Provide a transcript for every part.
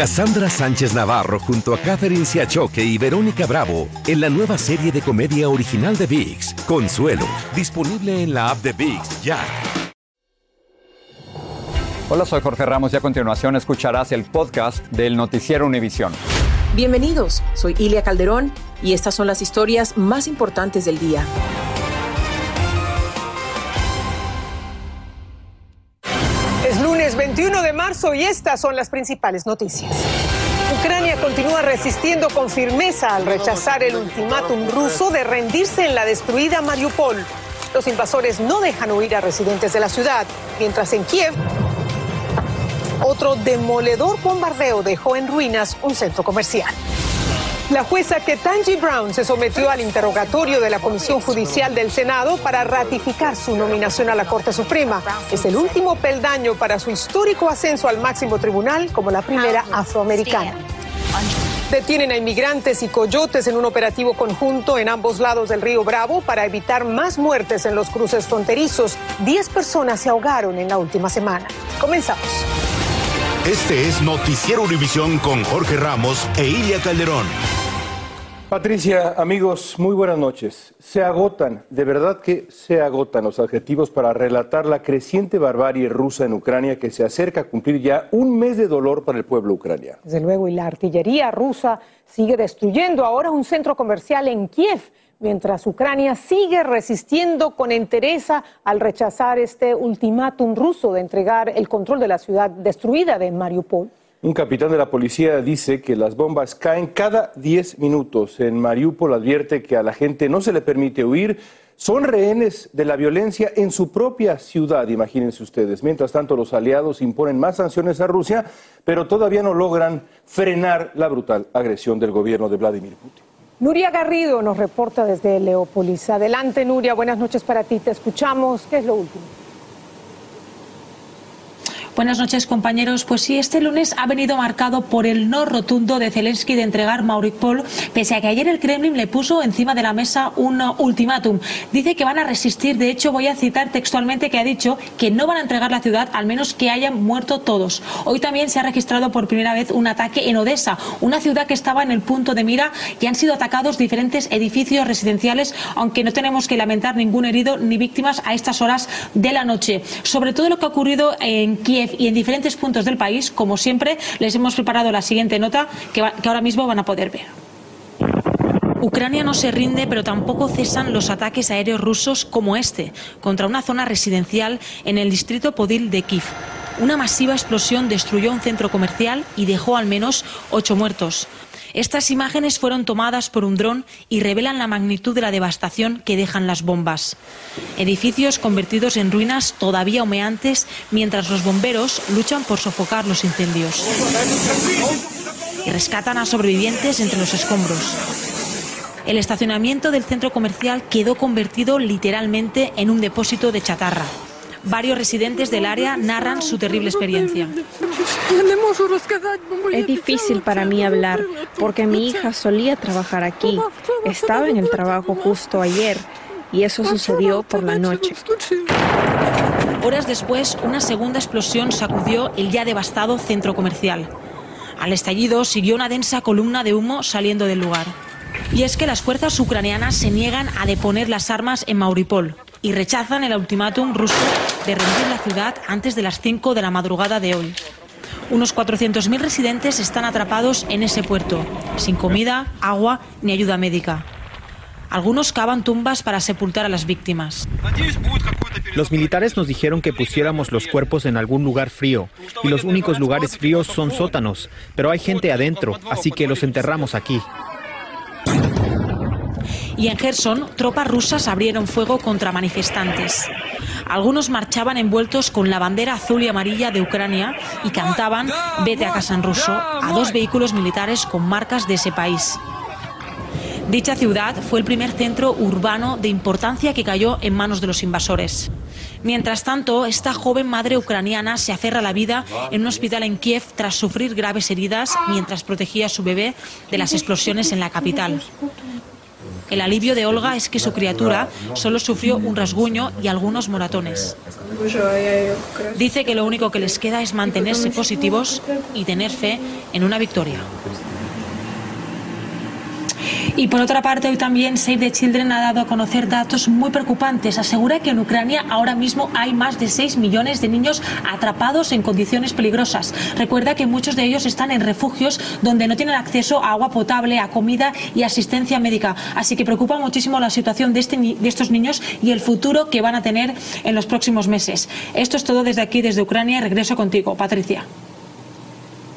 Cassandra Sánchez Navarro junto a Catherine Siachoque y Verónica Bravo en la nueva serie de comedia original de VIX, Consuelo, disponible en la app de VIX ya. Hola, soy Jorge Ramos y a continuación escucharás el podcast del noticiero Univisión. Bienvenidos, soy Ilia Calderón y estas son las historias más importantes del día. Y estas son las principales noticias. Ucrania continúa resistiendo con firmeza al rechazar el ultimátum ruso de rendirse en la destruida Mariupol. Los invasores no dejan huir a residentes de la ciudad, mientras en Kiev otro demoledor bombardeo dejó en ruinas un centro comercial. La jueza Ketanji Brown se sometió al interrogatorio de la Comisión Judicial del Senado para ratificar su nominación a la Corte Suprema. Es el último peldaño para su histórico ascenso al máximo tribunal como la primera afroamericana. Detienen a inmigrantes y coyotes en un operativo conjunto en ambos lados del río Bravo para evitar más muertes en los cruces fronterizos. Diez personas se ahogaron en la última semana. Comenzamos. Este es Noticiero Univisión con Jorge Ramos e Ilia Calderón. Patricia, amigos, muy buenas noches. Se agotan, de verdad que se agotan los adjetivos para relatar la creciente barbarie rusa en Ucrania que se acerca a cumplir ya un mes de dolor para el pueblo ucraniano. Desde luego, y la artillería rusa sigue destruyendo ahora un centro comercial en Kiev, mientras Ucrania sigue resistiendo con entereza al rechazar este ultimátum ruso de entregar el control de la ciudad destruida de Mariupol. Un capitán de la policía dice que las bombas caen cada 10 minutos. En Mariupol advierte que a la gente no se le permite huir. Son rehenes de la violencia en su propia ciudad, imagínense ustedes. Mientras tanto, los aliados imponen más sanciones a Rusia, pero todavía no logran frenar la brutal agresión del gobierno de Vladimir Putin. Nuria Garrido nos reporta desde Leópolis. Adelante, Nuria, buenas noches para ti. Te escuchamos. ¿Qué es lo último? Buenas noches, compañeros. Pues sí, este lunes ha venido marcado por el no rotundo de Zelensky de entregar Mariupol, pese a que ayer el Kremlin le puso encima de la mesa un ultimátum. Dice que van a resistir. De hecho, voy a citar textualmente que ha dicho que no van a entregar la ciudad, al menos que hayan muerto todos. Hoy también se ha registrado por primera vez un ataque en Odessa, una ciudad que estaba en el punto de mira y han sido atacados diferentes edificios residenciales, aunque no tenemos que lamentar ningún herido ni víctimas a estas horas de la noche. Sobre todo lo que ha ocurrido en Kiev y en diferentes puntos del país, como siempre, les hemos preparado la siguiente nota que, que ahora mismo van a poder ver. Ucrania no se rinde, pero tampoco cesan los ataques aéreos rusos como este, contra una zona residencial en el distrito Podil de Kiev. Una masiva explosión destruyó un centro comercial y dejó al menos ocho muertos. Estas imágenes fueron tomadas por un dron y revelan la magnitud de la devastación que dejan las bombas. Edificios convertidos en ruinas todavía humeantes mientras los bomberos luchan por sofocar los incendios. Y rescatan a sobrevivientes entre los escombros. El estacionamiento del centro comercial quedó convertido literalmente en un depósito de chatarra. Varios residentes del área narran su terrible experiencia. Es difícil para mí hablar porque mi hija solía trabajar aquí. Estaba en el trabajo justo ayer y eso sucedió por la noche. Horas después, una segunda explosión sacudió el ya devastado centro comercial. Al estallido siguió una densa columna de humo saliendo del lugar. Y es que las fuerzas ucranianas se niegan a deponer las armas en Mauripol y rechazan el ultimátum ruso de rendir la ciudad antes de las 5 de la madrugada de hoy. Unos 400.000 residentes están atrapados en ese puerto, sin comida, agua ni ayuda médica. Algunos cavan tumbas para sepultar a las víctimas. Los militares nos dijeron que pusiéramos los cuerpos en algún lugar frío, y los únicos lugares fríos son sótanos, pero hay gente adentro, así que los enterramos aquí. Y en Gerson, tropas rusas abrieron fuego contra manifestantes. Algunos marchaban envueltos con la bandera azul y amarilla de Ucrania y cantaban Vete a casa en ruso a dos vehículos militares con marcas de ese país. Dicha ciudad fue el primer centro urbano de importancia que cayó en manos de los invasores. Mientras tanto, esta joven madre ucraniana se aferra a la vida en un hospital en Kiev tras sufrir graves heridas mientras protegía a su bebé de las explosiones en la capital. El alivio de Olga es que su criatura solo sufrió un rasguño y algunos moratones. Dice que lo único que les queda es mantenerse positivos y tener fe en una victoria. Y por otra parte, hoy también Save the Children ha dado a conocer datos muy preocupantes. Asegura que en Ucrania ahora mismo hay más de 6 millones de niños atrapados en condiciones peligrosas. Recuerda que muchos de ellos están en refugios donde no tienen acceso a agua potable, a comida y asistencia médica. Así que preocupa muchísimo la situación de, este, de estos niños y el futuro que van a tener en los próximos meses. Esto es todo desde aquí, desde Ucrania. Regreso contigo, Patricia.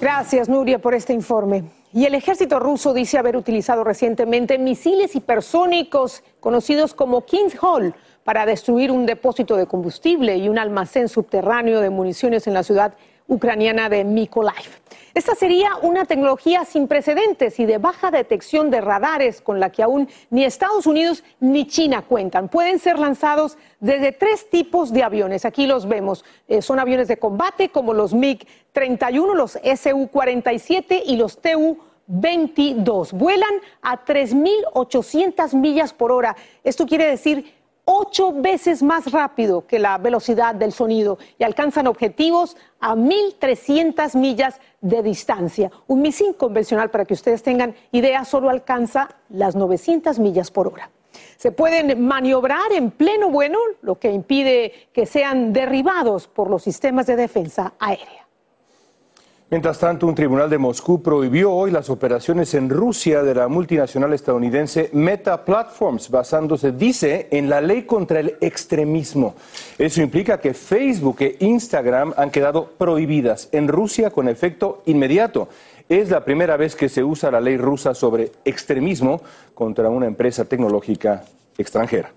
Gracias, Nuria, por este informe. Y el ejército ruso dice haber utilizado recientemente misiles hipersónicos conocidos como King's Hall para destruir un depósito de combustible y un almacén subterráneo de municiones en la ciudad ucraniana de Mykolaiv. Esta sería una tecnología sin precedentes y de baja detección de radares con la que aún ni Estados Unidos ni China cuentan. Pueden ser lanzados desde tres tipos de aviones. Aquí los vemos. Eh, son aviones de combate como los MiG-31, los Su-47 y los Tu-22. Vuelan a 3.800 millas por hora. Esto quiere decir ocho veces más rápido que la velocidad del sonido y alcanzan objetivos a 1.300 millas de distancia. Un misil convencional, para que ustedes tengan idea, solo alcanza las 900 millas por hora. Se pueden maniobrar en pleno vuelo, lo que impide que sean derribados por los sistemas de defensa aérea. Mientras tanto, un tribunal de Moscú prohibió hoy las operaciones en Rusia de la multinacional estadounidense Meta Platforms, basándose, dice, en la ley contra el extremismo. Eso implica que Facebook e Instagram han quedado prohibidas en Rusia con efecto inmediato. Es la primera vez que se usa la ley rusa sobre extremismo contra una empresa tecnológica extranjera.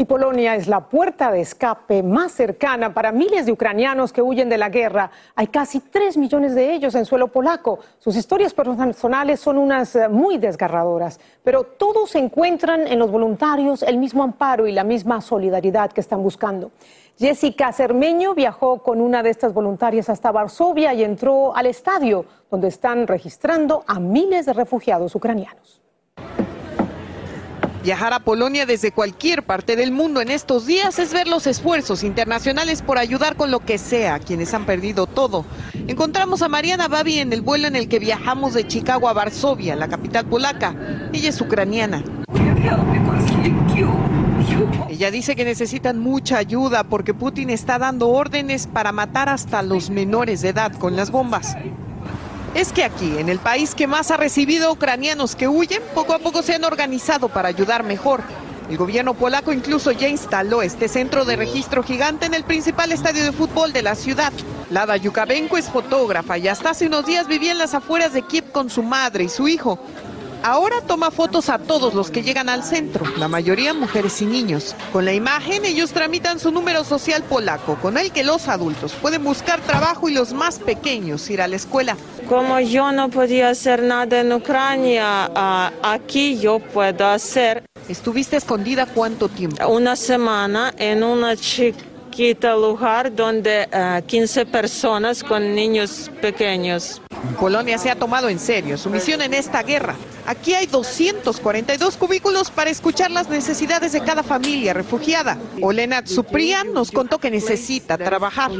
Y Polonia es la puerta de escape más cercana para miles de ucranianos que huyen de la guerra. Hay casi tres millones de ellos en suelo polaco. Sus historias personales son unas eh, muy desgarradoras, pero todos encuentran en los voluntarios el mismo amparo y la misma solidaridad que están buscando. Jessica Cermeño viajó con una de estas voluntarias hasta Varsovia y entró al estadio, donde están registrando a miles de refugiados ucranianos. Viajar a Polonia desde cualquier parte del mundo en estos días es ver los esfuerzos internacionales por ayudar con lo que sea a quienes han perdido todo. Encontramos a Mariana Babi en el vuelo en el que viajamos de Chicago a Varsovia, la capital polaca. Ella es ucraniana. Ella dice que necesitan mucha ayuda porque Putin está dando órdenes para matar hasta los menores de edad con las bombas es que aquí, en el país que más ha recibido ucranianos que huyen, poco a poco se han organizado para ayudar mejor. El gobierno polaco incluso ya instaló este centro de registro gigante en el principal estadio de fútbol de la ciudad. Lada Yukabenko es fotógrafa y hasta hace unos días vivía en las afueras de Kiev con su madre y su hijo. Ahora toma fotos a todos los que llegan al centro, la mayoría mujeres y niños. Con la imagen ellos tramitan su número social polaco, con el que los adultos pueden buscar trabajo y los más pequeños ir a la escuela. Como yo no podía hacer nada en Ucrania, aquí yo puedo hacer. ¿Estuviste escondida cuánto tiempo? Una semana en una chiquita lugar donde 15 ah, personas con niños pequeños. Polonia se ha tomado en serio su misión en esta guerra. Aquí hay 242 cubículos para escuchar las necesidades de cada familia refugiada. Olena Tsuprian nos contó que necesita trabajar.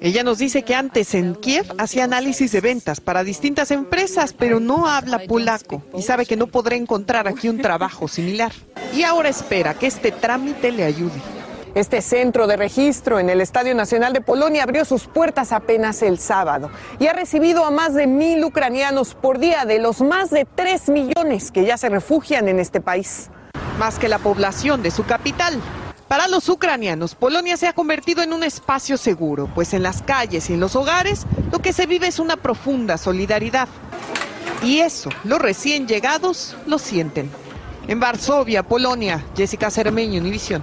Ella nos dice que antes en Kiev hacía análisis de ventas para distintas empresas, pero no habla polaco y sabe que no podrá encontrar aquí un trabajo similar. Y ahora espera que este trámite le ayude. Este centro de registro en el Estadio Nacional de Polonia abrió sus puertas apenas el sábado y ha recibido a más de mil ucranianos por día de los más de tres millones que ya se refugian en este país. Más que la población de su capital. Para los ucranianos, Polonia se ha convertido en un espacio seguro, pues en las calles y en los hogares lo que se vive es una profunda solidaridad. Y eso, los recién llegados lo sienten. En Varsovia, Polonia, Jessica Cermeño, Univisión.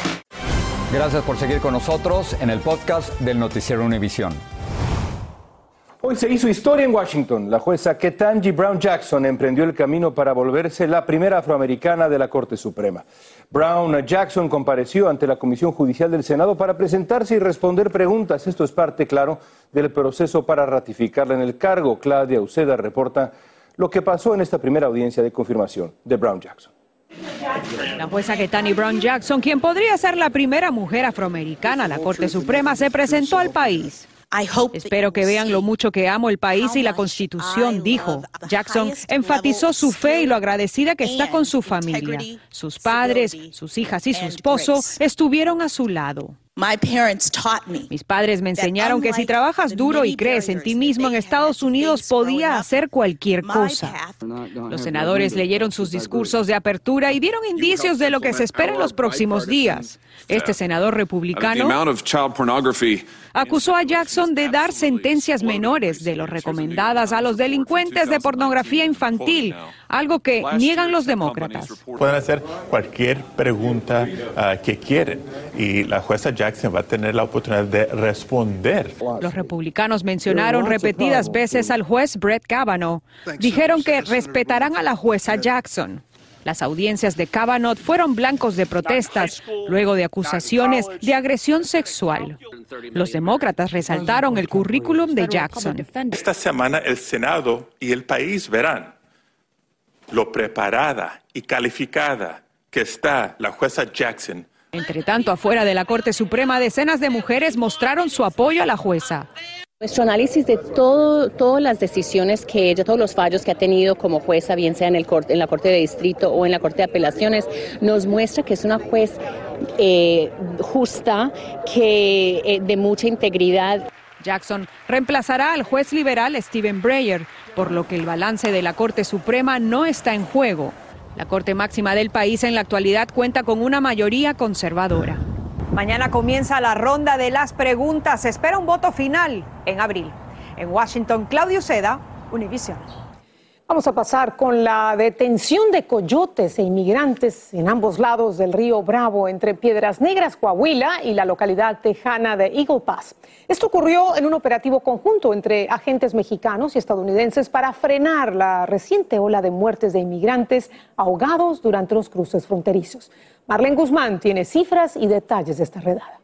Gracias por seguir con nosotros en el podcast del Noticiero Univisión. Hoy se hizo historia en Washington. La jueza Ketanji Brown Jackson emprendió el camino para volverse la primera afroamericana de la Corte Suprema. Brown Jackson compareció ante la Comisión Judicial del Senado para presentarse y responder preguntas. Esto es parte, claro, del proceso para ratificarla en el cargo. Claudia Uceda reporta lo que pasó en esta primera audiencia de confirmación de Brown Jackson. La jueza Ketanji Brown Jackson, quien podría ser la primera mujer afroamericana a la Corte Suprema, se presentó al país. Espero que vean lo mucho que amo el país y la Constitución, dijo. Jackson enfatizó su fe y lo agradecida que está con su familia. Sus padres, sus hijas y su esposo estuvieron a su lado. Mis padres me enseñaron que si trabajas duro y crees en ti mismo en Estados Unidos podía hacer cualquier cosa. Los senadores leyeron sus discursos de apertura y dieron indicios de lo que se espera en los próximos días. Este senador republicano acusó a Jackson de dar sentencias menores de lo recomendadas a los delincuentes de pornografía infantil, algo que niegan los demócratas. Pueden hacer cualquier pregunta ah, que quieren y la jueza Jackson va a tener la oportunidad de responder. Los republicanos mencionaron repetidas veces al juez Brett Kavanaugh. Dijeron que respetarán a la jueza Jackson. Las audiencias de Kavanaugh fueron blancos de protestas luego de acusaciones de agresión sexual. Los demócratas resaltaron el currículum de Jackson. Esta semana el Senado y el país verán lo preparada y calificada que está la jueza Jackson. Entre tanto, afuera de la Corte Suprema, decenas de mujeres mostraron su apoyo a la jueza. Nuestro análisis de todo, todas las decisiones que ella, todos los fallos que ha tenido como jueza, bien sea en, el, en la Corte de Distrito o en la Corte de Apelaciones, nos muestra que es una juez eh, justa, que, eh, de mucha integridad. Jackson reemplazará al juez liberal Stephen Breyer, por lo que el balance de la Corte Suprema no está en juego. La Corte Máxima del país en la actualidad cuenta con una mayoría conservadora. Mañana comienza la ronda de las preguntas. Se espera un voto final en abril. En Washington, Claudio Seda, Univision. Vamos a pasar con la detención de coyotes e inmigrantes en ambos lados del río Bravo, entre Piedras Negras, Coahuila y la localidad tejana de Eagle Pass. Esto ocurrió en un operativo conjunto entre agentes mexicanos y estadounidenses para frenar la reciente ola de muertes de inmigrantes ahogados durante los cruces fronterizos. Marlene Guzmán tiene cifras y detalles de esta redada.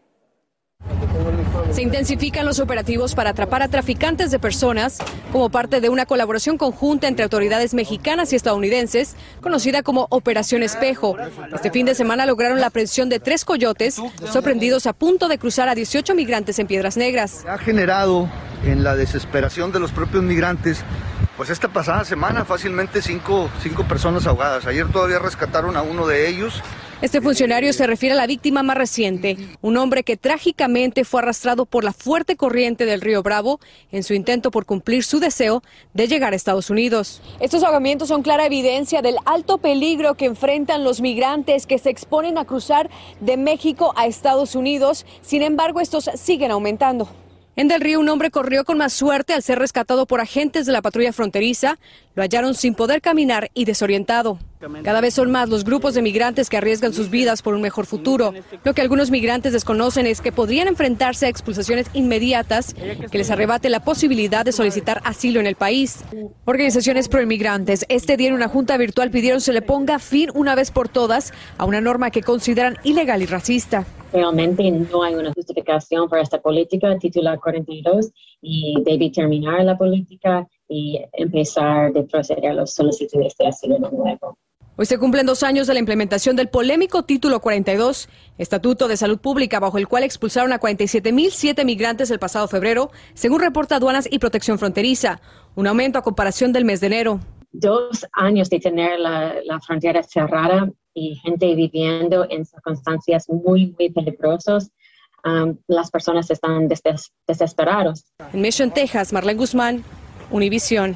Se intensifican los operativos para atrapar a traficantes de personas como parte de una colaboración conjunta entre autoridades mexicanas y estadounidenses, conocida como Operación Espejo. Este fin de semana lograron la aprehensión de tres coyotes sorprendidos a punto de cruzar a 18 migrantes en Piedras Negras. Ha generado en la desesperación de los propios migrantes pues esta pasada semana fácilmente cinco, cinco personas ahogadas. Ayer todavía rescataron a uno de ellos este funcionario se refiere a la víctima más reciente, un hombre que trágicamente fue arrastrado por la fuerte corriente del río Bravo en su intento por cumplir su deseo de llegar a Estados Unidos. Estos ahogamientos son clara evidencia del alto peligro que enfrentan los migrantes que se exponen a cruzar de México a Estados Unidos. Sin embargo, estos siguen aumentando. En Del Río, un hombre corrió con más suerte al ser rescatado por agentes de la patrulla fronteriza. Lo hallaron sin poder caminar y desorientado. Cada vez son más los grupos de migrantes que arriesgan sus vidas por un mejor futuro. Lo que algunos migrantes desconocen es que podrían enfrentarse a expulsaciones inmediatas que les arrebate la posibilidad de solicitar asilo en el país. Organizaciones proinmigrantes este día en una junta virtual pidieron se le ponga fin una vez por todas a una norma que consideran ilegal y racista realmente no hay una justificación para esta política, titular 42, y debe terminar la política y empezar a proceder a los solicitudes de asilo de nuevo. Hoy se cumplen dos años de la implementación del polémico Título 42, Estatuto de Salud Pública, bajo el cual expulsaron a 47.007 migrantes el pasado febrero, según reporta Aduanas y Protección Fronteriza, un aumento a comparación del mes de enero. Dos años de tener la, la frontera cerrada y gente viviendo en circunstancias muy, muy peligrosas um, las personas están desesperadas. En Mission, Texas, Marlene Guzmán, Univisión.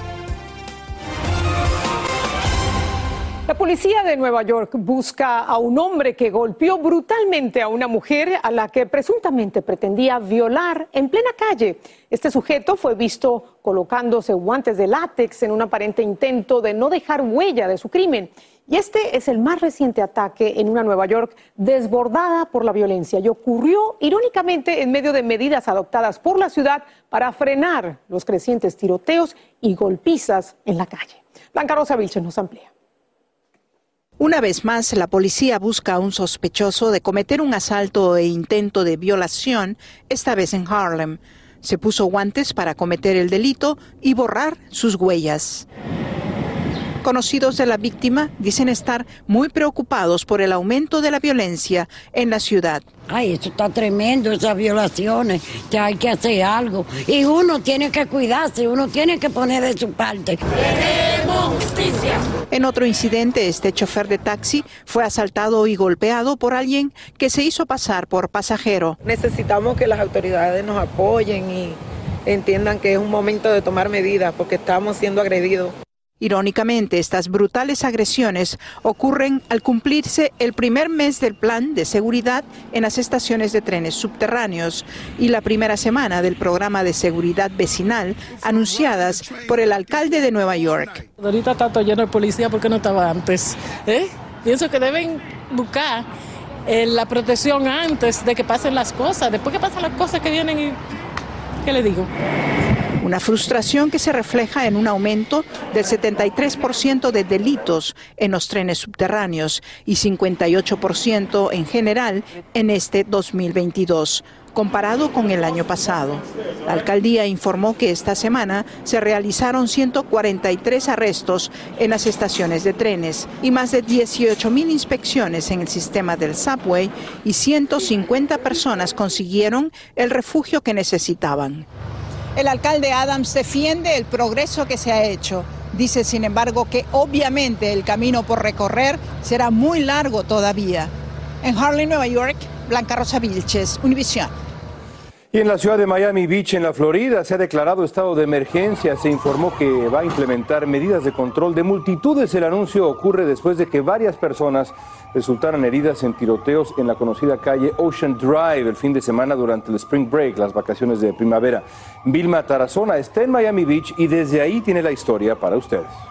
La policía de Nueva York busca a un hombre que golpeó brutalmente a una mujer a la que presuntamente pretendía violar en plena calle. Este sujeto fue visto colocándose guantes de látex en un aparente intento de no dejar huella de su crimen. Y este es el más reciente ataque en una Nueva York desbordada por la violencia y ocurrió irónicamente en medio de medidas adoptadas por la ciudad para frenar los crecientes tiroteos y golpizas en la calle. Blanca Rosa Vilches nos amplía. Una vez más, la policía busca a un sospechoso de cometer un asalto e intento de violación, esta vez en Harlem. Se puso guantes para cometer el delito y borrar sus huellas. Conocidos de la víctima dicen estar muy preocupados por el aumento de la violencia en la ciudad. Ay, eso está tremendo, esas violaciones, que hay que hacer algo. Y uno tiene que cuidarse, uno tiene que poner de su parte. ¡Queremos justicia! En otro incidente, este chofer de taxi fue asaltado y golpeado por alguien que se hizo pasar por pasajero. Necesitamos que las autoridades nos apoyen y entiendan que es un momento de tomar medidas porque estamos siendo agredidos. Irónicamente, estas brutales agresiones ocurren al cumplirse el primer mes del plan de seguridad en las estaciones de trenes subterráneos y la primera semana del programa de seguridad vecinal anunciadas por el alcalde de Nueva York. Ahorita está todo lleno de policía porque no estaba antes. ¿eh? Pienso que deben buscar eh, la protección antes de que pasen las cosas. Después que pasan las cosas que vienen y... ¿Qué le digo? Una frustración que se refleja en un aumento del 73% de delitos en los trenes subterráneos y 58% en general en este 2022 comparado con el año pasado. La alcaldía informó que esta semana se realizaron 143 arrestos en las estaciones de trenes y más de 18 mil inspecciones en el sistema del subway y 150 personas consiguieron el refugio que necesitaban. El alcalde Adams defiende el progreso que se ha hecho. Dice, sin embargo, que obviamente el camino por recorrer será muy largo todavía. En Harlem, Nueva York, Blanca Rosa Vilches, Univisión. Y en la ciudad de Miami Beach, en la Florida, se ha declarado estado de emergencia. Se informó que va a implementar medidas de control de multitudes. El anuncio ocurre después de que varias personas resultaran heridas en tiroteos en la conocida calle Ocean Drive el fin de semana durante el Spring Break, las vacaciones de primavera. Vilma Tarazona está en Miami Beach y desde ahí tiene la historia para ustedes.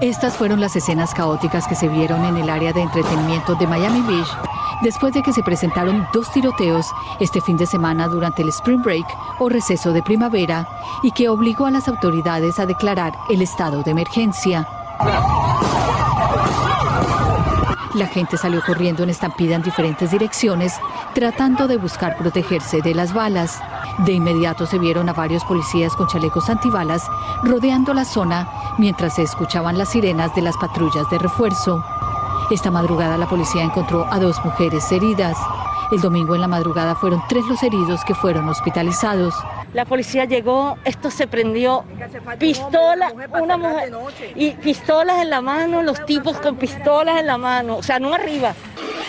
Estas fueron las escenas caóticas que se vieron en el área de entretenimiento de Miami Beach después de que se presentaron dos tiroteos este fin de semana durante el Spring Break o receso de primavera y que obligó a las autoridades a declarar el estado de emergencia. La gente salió corriendo en estampida en diferentes direcciones, tratando de buscar protegerse de las balas. De inmediato se vieron a varios policías con chalecos antibalas rodeando la zona mientras se escuchaban las sirenas de las patrullas de refuerzo. Esta madrugada la policía encontró a dos mujeres heridas. El domingo en la madrugada fueron tres los heridos que fueron hospitalizados. La policía llegó, esto se prendió, pistola, una mujer, y pistolas en la mano, los tipos con pistolas en la mano, o sea, no arriba.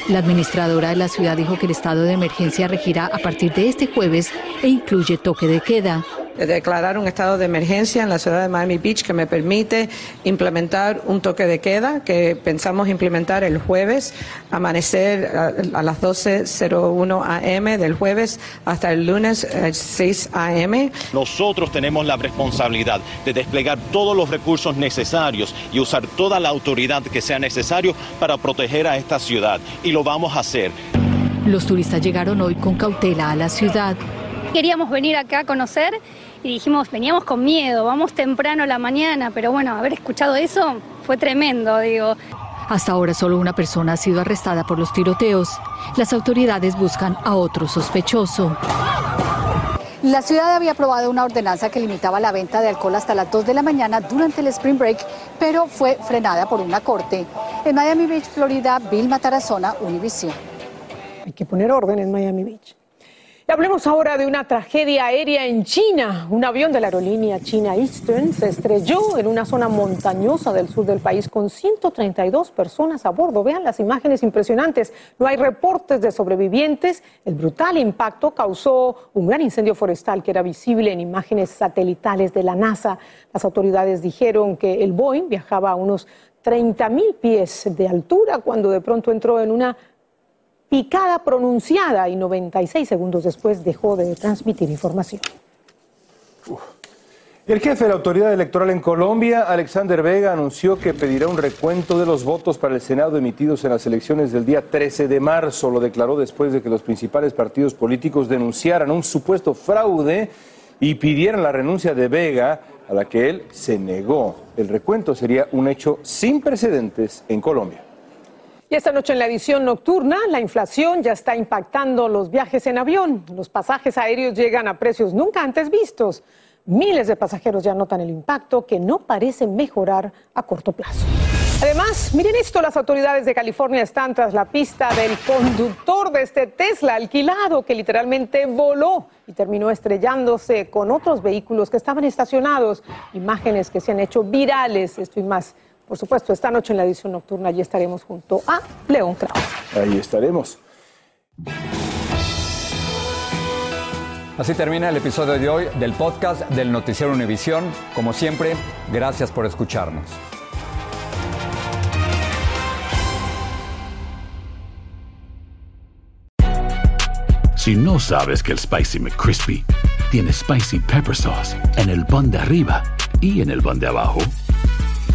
La administradora de la ciudad dijo que el estado de emergencia regirá a partir de este jueves e incluye toque de queda declarar un estado de emergencia en la ciudad de Miami Beach que me permite implementar un toque de queda que pensamos implementar el jueves, amanecer a, las 12.01 am del jueves hasta el lunes 6 am. Nosotros tenemos la responsabilidad de desplegar todos los recursos necesarios y usar toda la autoridad que sea necesario para proteger a esta ciudad y lo vamos a hacer. Los turistas llegaron hoy con cautela a la ciudad. Queríamos venir acá a conocer y dijimos, veníamos con miedo, vamos temprano a la mañana, pero bueno, haber escuchado eso fue tremendo, digo. Hasta ahora solo una persona ha sido arrestada por los tiroteos. Las autoridades buscan a otro sospechoso. La ciudad había aprobado una ordenanza que limitaba la venta de alcohol hasta las 2 de la mañana durante el Spring Break, pero fue frenada por una corte. En Miami Beach, Florida, Bill Matarazona, Univision. Hay que poner orden en Miami Beach. Hablemos ahora de una tragedia aérea en China. Un avión de la aerolínea China Eastern se estrelló en una zona montañosa del sur del país con 132 personas a bordo. Vean las imágenes impresionantes. No hay reportes de sobrevivientes. El brutal impacto causó un gran incendio forestal que era visible en imágenes satelitales de la NASA. Las autoridades dijeron que el Boeing viajaba a unos 30 mil pies de altura cuando de pronto entró en una picada pronunciada y 96 segundos después dejó de transmitir información. El jefe de la autoridad electoral en Colombia, Alexander Vega, anunció que pedirá un recuento de los votos para el Senado emitidos en las elecciones del día 13 de marzo. Lo declaró después de que los principales partidos políticos denunciaran un supuesto fraude y pidieran la renuncia de Vega, a la que él se negó. El recuento sería un hecho sin precedentes en Colombia. Y esta noche en la edición nocturna, la inflación ya está impactando los viajes en avión. Los pasajes aéreos llegan a precios nunca antes vistos. Miles de pasajeros ya notan el impacto que no parece mejorar a corto plazo. Además, miren esto, las autoridades de California están tras la pista del conductor de este Tesla alquilado que literalmente voló y terminó estrellándose con otros vehículos que estaban estacionados. Imágenes que se han hecho virales, esto y más por supuesto, esta noche en la edición nocturna allí estaremos junto a León Kraus. Ahí estaremos. Así termina el episodio de hoy del podcast del Noticiero Univisión. Como siempre, gracias por escucharnos. Si no sabes que el Spicy McCrispy tiene Spicy Pepper Sauce en el pan de arriba y en el pan de abajo,